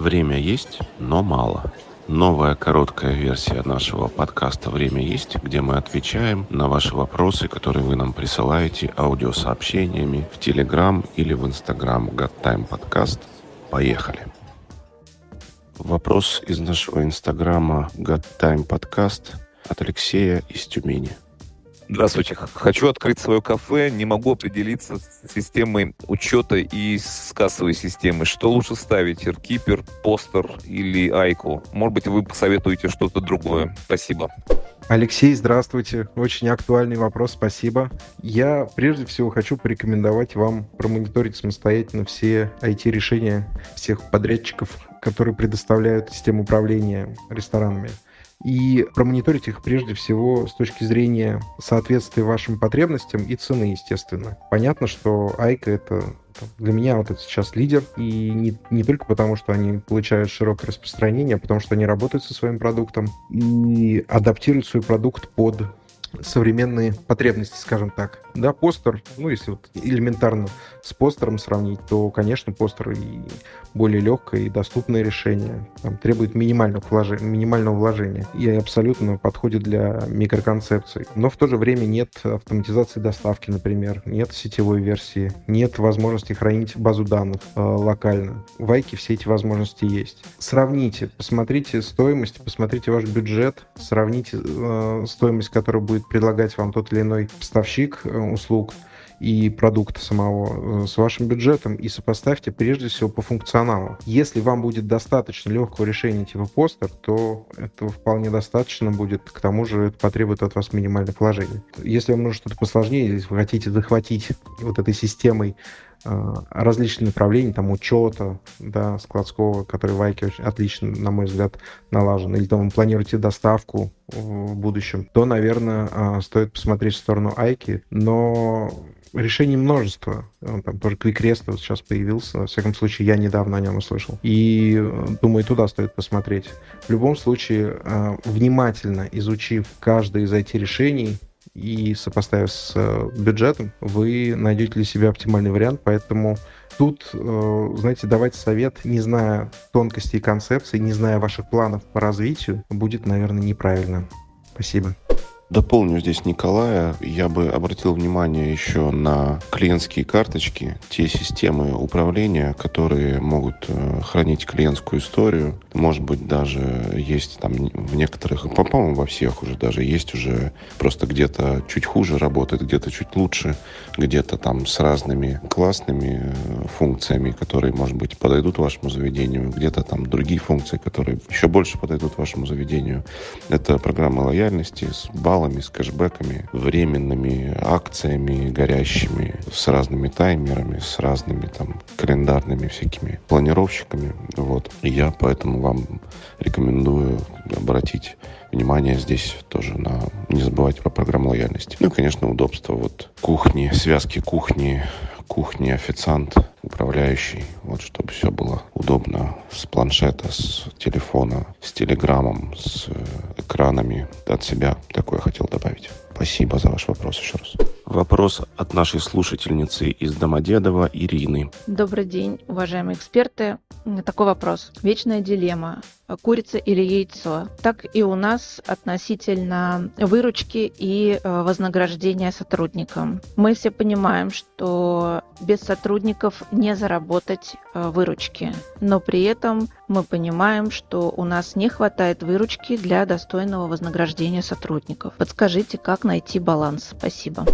Время есть, но мало. Новая короткая версия нашего подкаста «Время есть», где мы отвечаем на ваши вопросы, которые вы нам присылаете аудиосообщениями в Telegram или в Instagram GodTime Podcast. Поехали! Вопрос из нашего инстаграма GodTime Podcast от Алексея из Тюмени. Здравствуйте. Хочу открыть свое кафе, не могу определиться с системой учета и с кассовой системой. Что лучше ставить? Эркипер, постер или айку? Может быть, вы посоветуете что-то другое. Спасибо. Алексей, здравствуйте. Очень актуальный вопрос, спасибо. Я прежде всего хочу порекомендовать вам промониторить самостоятельно все IT-решения всех подрядчиков, которые предоставляют систему управления ресторанами и промониторить их прежде всего с точки зрения соответствия вашим потребностям и цены, естественно. Понятно, что Айка — это для меня вот это сейчас лидер, и не, не только потому, что они получают широкое распространение, а потому что они работают со своим продуктом и адаптируют свой продукт под современные потребности, скажем так. Да, постер, ну, если вот элементарно с постером сравнить, то, конечно, постер и более легкое и доступное решение. Там, требует минимального вложения, минимального вложения и абсолютно подходит для микроконцепций. Но в то же время нет автоматизации доставки, например, нет сетевой версии, нет возможности хранить базу данных э, локально. В Айке все эти возможности есть. Сравните, посмотрите стоимость, посмотрите ваш бюджет, сравните э, стоимость, которая будет предлагать вам тот или иной поставщик э, услуг, и продукта самого э, с вашим бюджетом и сопоставьте прежде всего по функционалу. Если вам будет достаточно легкого решения типа постер, то этого вполне достаточно будет. К тому же это потребует от вас минимальных вложений. Если вам нужно что-то посложнее, если вы хотите захватить вот этой системой различные направления, там учета, да, складского, который в Айке очень отлично, на мой взгляд, налажен, или там вы планируете доставку в будущем, то, наверное, э, стоит посмотреть в сторону Айки, но решений множество. Он там тоже Quick вот сейчас появился. Во всяком случае, я недавно о нем услышал. И э, думаю, туда стоит посмотреть. В любом случае, э, внимательно изучив каждое из этих решений, и сопоставив с э, бюджетом, вы найдете для себя оптимальный вариант, поэтому тут, знаете, давать совет, не зная тонкостей концепции, не зная ваших планов по развитию, будет, наверное, неправильно. Спасибо. Дополню здесь Николая. Я бы обратил внимание еще на клиентские карточки, те системы управления, которые могут э, хранить клиентскую историю. Может быть, даже есть там в некоторых, по-моему, во всех уже даже есть уже просто где-то чуть хуже работает, где-то чуть лучше, где-то там с разными классными э, функциями, которые, может быть, подойдут вашему заведению, где-то там другие функции, которые еще больше подойдут вашему заведению. Это программа лояльности с баллом баллами, с кэшбэками, временными акциями горящими, с разными таймерами, с разными там календарными всякими планировщиками. Вот. И я поэтому вам рекомендую обратить внимание здесь тоже на... Не забывайте про программу лояльности. Ну и, конечно, удобство. Вот кухни, связки кухни, кухни, официант, управляющий, вот чтобы все было удобно с планшета, с телефона, с телеграммом, с э, экранами от себя. Такое хотел добавить. Спасибо за ваш вопрос еще раз. Вопрос от нашей слушательницы из Домодедова Ирины. Добрый день, уважаемые эксперты. Такой вопрос. Вечная дилемма. Курица или яйцо? Так и у нас относительно выручки и э, вознаграждения сотрудникам. Мы все понимаем, что без сотрудников не заработать э, выручки. Но при этом мы понимаем, что у нас не хватает выручки для достойного вознаграждения сотрудников. Подскажите, как найти баланс? Спасибо.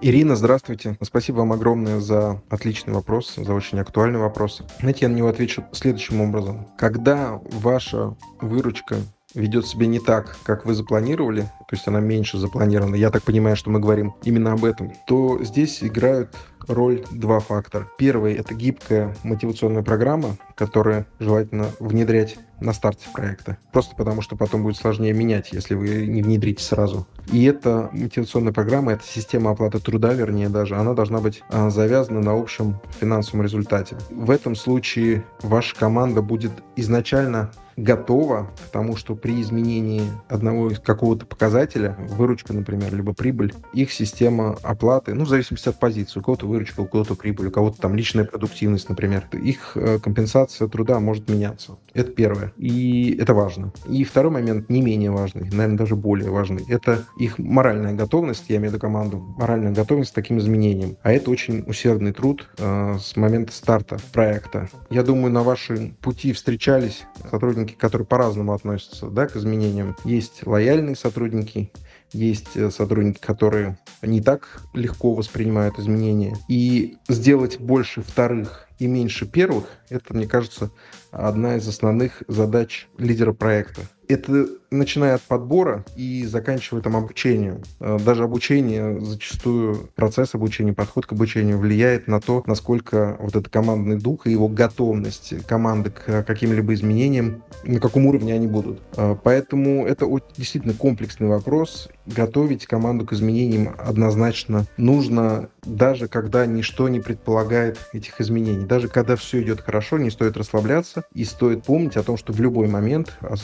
Ирина, здравствуйте. Спасибо вам огромное за отличный вопрос, за очень актуальный вопрос. Знаете, я на него отвечу следующим образом. Когда ваша выручка ведет себя не так, как вы запланировали, то есть она меньше запланирована, я так понимаю, что мы говорим именно об этом, то здесь играют роль два фактора. Первый — это гибкая мотивационная программа, которая желательно внедрять на старте проекта. Просто потому, что потом будет сложнее менять, если вы не внедрите сразу. И эта мотивационная программа, эта система оплаты труда, вернее даже, она должна быть а, завязана на общем финансовом результате. В этом случае ваша команда будет изначально готова к тому, что при изменении одного из какого-то показателя, выручка, например, либо прибыль, их система оплаты, ну, в зависимости от позиции, у кого-то выручка, у кого-то прибыль, у кого-то там личная продуктивность, например, их э, компенсация труда может меняться. Это первое. И это важно. И второй момент, не менее важный, наверное, даже более важный, это их моральная готовность, я имею в виду команду, моральная готовность к таким изменениям. А это очень усердный труд э, с момента старта проекта. Я думаю, на вашем пути встречались сотрудники, которые по-разному относятся да, к изменениям. Есть лояльные сотрудники, есть э, сотрудники, которые не так легко воспринимают изменения. И сделать больше вторых и меньше первых, это, мне кажется, одна из основных задач лидера проекта. Это начиная от подбора и заканчивая там обучением. Э, даже обучение, зачастую процесс обучения, подход к обучению влияет на то, насколько вот этот командный дух и его готовность команды к каким-либо изменениям, на каком уровне они будут. Э, поэтому это действительно комплексный вопрос. Готовить команду к изменениям однозначно нужно, даже когда ничто не предполагает этих изменений. Даже когда все идет хорошо, не стоит расслабляться и стоит помнить о том, что в любой момент, а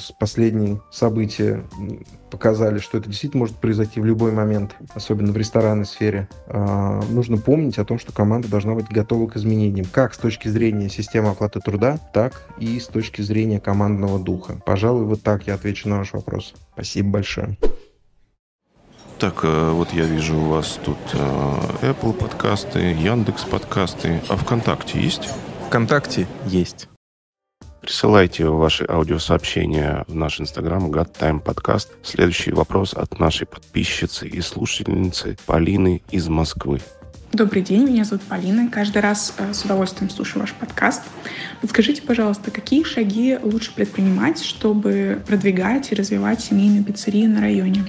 последние события показали, что это действительно может произойти в любой момент, особенно в ресторанной сфере, а, нужно помнить о том, что команда должна быть готова к изменениям, как с точки зрения системы оплаты труда, так и с точки зрения командного духа. Пожалуй, вот так я отвечу на ваш вопрос. Спасибо большое. Так, э, вот я вижу у вас тут э, Apple подкасты, Яндекс подкасты, а ВКонтакте есть? ВКонтакте есть. Присылайте ваши аудиосообщения в наш инстаграм GodTime Podcast. Следующий вопрос от нашей подписчицы и слушательницы Полины из Москвы. Добрый день, меня зовут Полина. Каждый раз э, с удовольствием слушаю ваш подкаст. Подскажите, пожалуйста, какие шаги лучше предпринимать, чтобы продвигать и развивать семейные пиццерии на районе?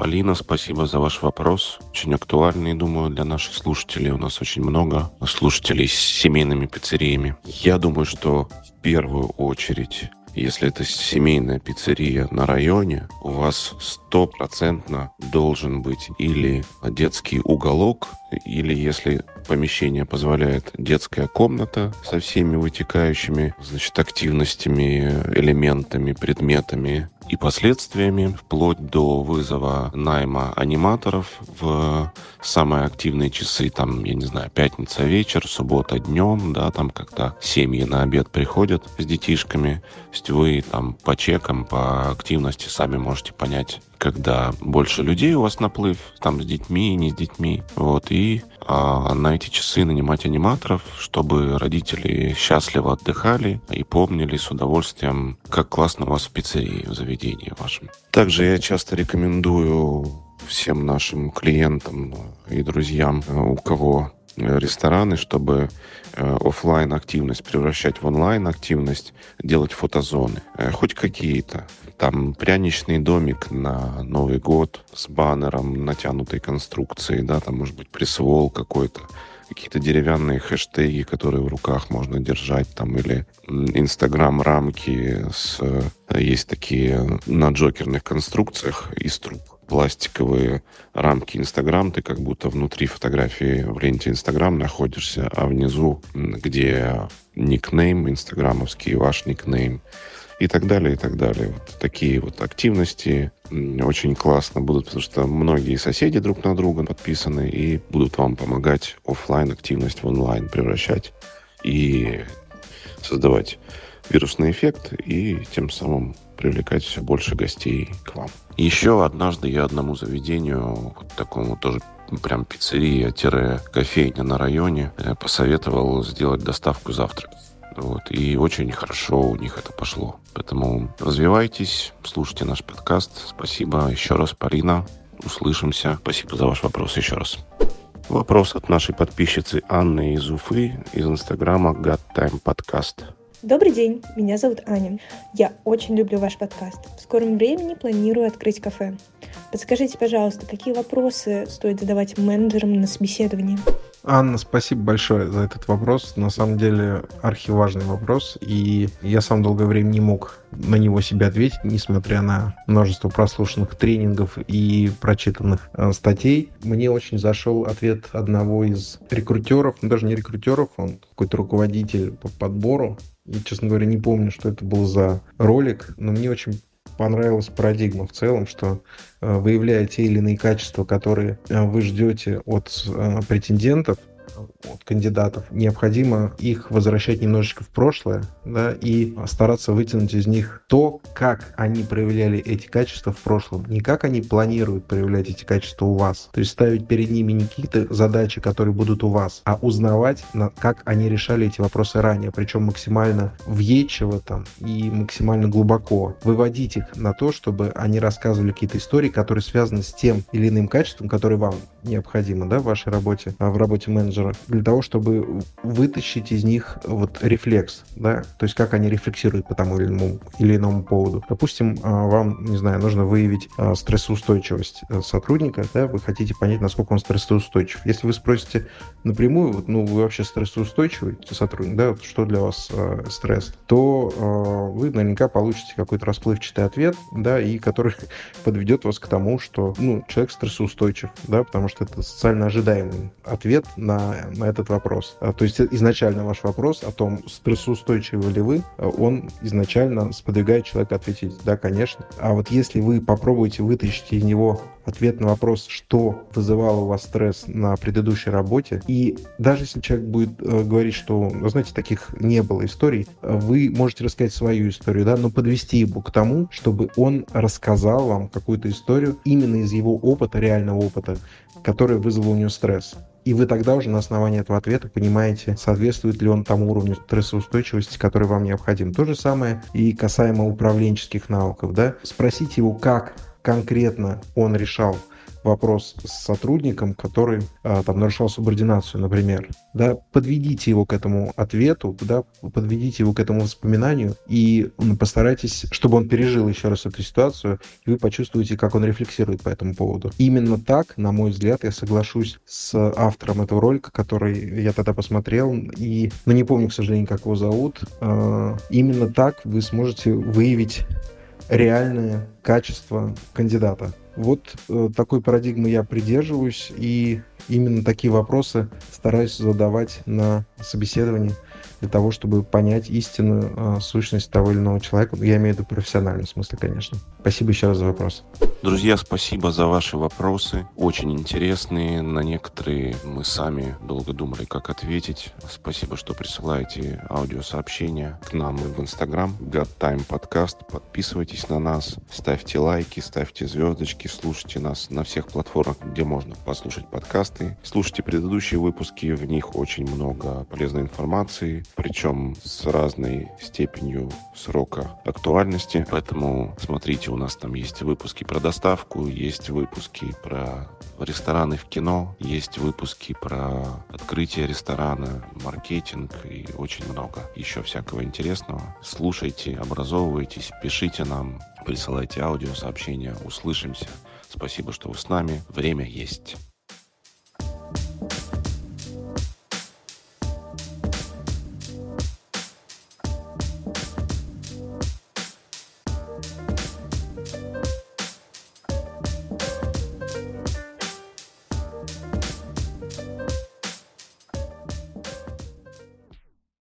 Полина, спасибо за ваш вопрос. Очень актуальный, думаю, для наших слушателей. У нас очень много слушателей с семейными пиццериями. Я думаю, что в первую очередь если это семейная пиццерия на районе, у вас стопроцентно должен быть или детский уголок, или если помещение позволяет детская комната со всеми вытекающими, значит, активностями, элементами, предметами, и последствиями, вплоть до вызова найма аниматоров в самые активные часы, там, я не знаю, пятница вечер, суббота днем, да, там, когда семьи на обед приходят с детишками, то есть вы там по чекам, по активности сами можете понять, когда больше людей у вас наплыв, там с детьми, не с детьми, вот, и а, на эти часы нанимать аниматоров, чтобы родители счастливо отдыхали и помнили с удовольствием, как классно у вас в пиццерии, в заведении вашем. Также я часто рекомендую всем нашим клиентам и друзьям, у кого рестораны, чтобы э, офлайн активность превращать в онлайн активность, делать фотозоны, э, хоть какие-то. Там пряничный домик на Новый год с баннером натянутой конструкции, да, там может быть присвол какой-то, какие-то деревянные хэштеги, которые в руках можно держать, там, или инстаграм-рамки с... Есть такие на джокерных конструкциях из труб пластиковые рамки Инстаграм, ты как будто внутри фотографии в ленте Инстаграм находишься, а внизу, где никнейм инстаграмовский, ваш никнейм, и так далее, и так далее. Вот такие вот активности очень классно будут, потому что многие соседи друг на друга подписаны и будут вам помогать офлайн активность в онлайн превращать и создавать вирусный эффект и тем самым привлекать все больше гостей к вам. Еще однажды я одному заведению, вот такому тоже прям пиццерия-кофейня на районе, э, посоветовал сделать доставку завтрака. Вот, и очень хорошо у них это пошло. Поэтому развивайтесь, слушайте наш подкаст. Спасибо еще раз, Парина. Услышимся. Спасибо за ваш вопрос еще раз. Вопрос от нашей подписчицы Анны из Уфы из инстаграма God Time Podcast. Добрый день, меня зовут Аня. Я очень люблю ваш подкаст. В скором времени планирую открыть кафе. Подскажите, пожалуйста, какие вопросы стоит задавать менеджерам на собеседовании? Анна, спасибо большое за этот вопрос. На самом деле архиважный вопрос, и я сам долгое время не мог на него себе ответить, несмотря на множество прослушанных тренингов и прочитанных э, статей. Мне очень зашел ответ одного из рекрутеров, ну, даже не рекрутеров, он какой-то руководитель по подбору. И, честно говоря, не помню, что это был за ролик, но мне очень понравилась парадигма в целом, что э, выявляя те или иные качества, которые э, вы ждете от э, претендентов, от кандидатов, необходимо их возвращать немножечко в прошлое, да, и стараться вытянуть из них то, как они проявляли эти качества в прошлом, не как они планируют проявлять эти качества у вас. То есть ставить перед ними не какие-то задачи, которые будут у вас, а узнавать, как они решали эти вопросы ранее, причем максимально въедчиво там и максимально глубоко. Выводить их на то, чтобы они рассказывали какие-то истории, которые связаны с тем или иным качеством, которое вам необходимо, да, в вашей работе, а в работе менеджера для того, чтобы вытащить из них вот рефлекс, да, то есть как они рефлексируют по тому или иному, или иному поводу. Допустим, а, вам, не знаю, нужно выявить а, стрессоустойчивость э, сотрудника, да, вы хотите понять, насколько он стрессоустойчив. Если вы спросите напрямую, вот, ну, вы вообще стрессоустойчивый сотрудник, да, вот, что для вас э, стресс, то э, вы наверняка получите какой-то расплывчатый ответ, да, и который подведет вас к тому, что, ну, человек стрессоустойчив, да, потому что это социально ожидаемый ответ на на, этот вопрос. А, то есть изначально ваш вопрос о том, стрессоустойчивы ли вы, он изначально сподвигает человека ответить «да, конечно». А вот если вы попробуете вытащить из него ответ на вопрос, что вызывало у вас стресс на предыдущей работе. И даже если человек будет э, говорить, что, ну, знаете, таких не было историй, вы можете рассказать свою историю, да, но подвести его к тому, чтобы он рассказал вам какую-то историю именно из его опыта, реального опыта, который вызвал у него стресс. И вы тогда уже на основании этого ответа понимаете, соответствует ли он тому уровню стрессоустойчивости, который вам необходим. То же самое и касаемо управленческих навыков. Да? Спросите его, как конкретно он решал вопрос с сотрудником, который а, там нарушал субординацию, например, да, подведите его к этому ответу, да, подведите его к этому воспоминанию и постарайтесь, чтобы он пережил еще раз эту ситуацию, и вы почувствуете, как он рефлексирует по этому поводу. Именно так, на мой взгляд, я соглашусь с автором этого ролика, который я тогда посмотрел, и, ну, не помню, к сожалению, как его зовут, а, именно так вы сможете выявить реальное качество кандидата. Вот э, такой парадигмы я придерживаюсь, и именно такие вопросы стараюсь задавать на собеседовании для того, чтобы понять истинную э, сущность того или иного человека. Я имею в виду профессиональном смысле, конечно. Спасибо еще раз за вопрос. Друзья, спасибо за ваши вопросы. Очень интересные. На некоторые мы сами долго думали, как ответить. Спасибо, что присылаете аудиосообщения к нам и в Инстаграм. God Time Podcast. Подписывайтесь на нас, ставьте лайки, ставьте звездочки, слушайте нас на всех платформах, где можно послушать подкасты. Слушайте предыдущие выпуски, в них очень много полезной информации, причем с разной степенью срока актуальности. Поэтому смотрите, у нас там есть выпуски про доставку, есть выпуски про рестораны в кино, есть выпуски про открытие ресторана, маркетинг и очень много еще всякого интересного. Слушайте, образовывайтесь, пишите нам, присылайте аудиосообщения, услышимся. Спасибо, что вы с нами. Время есть.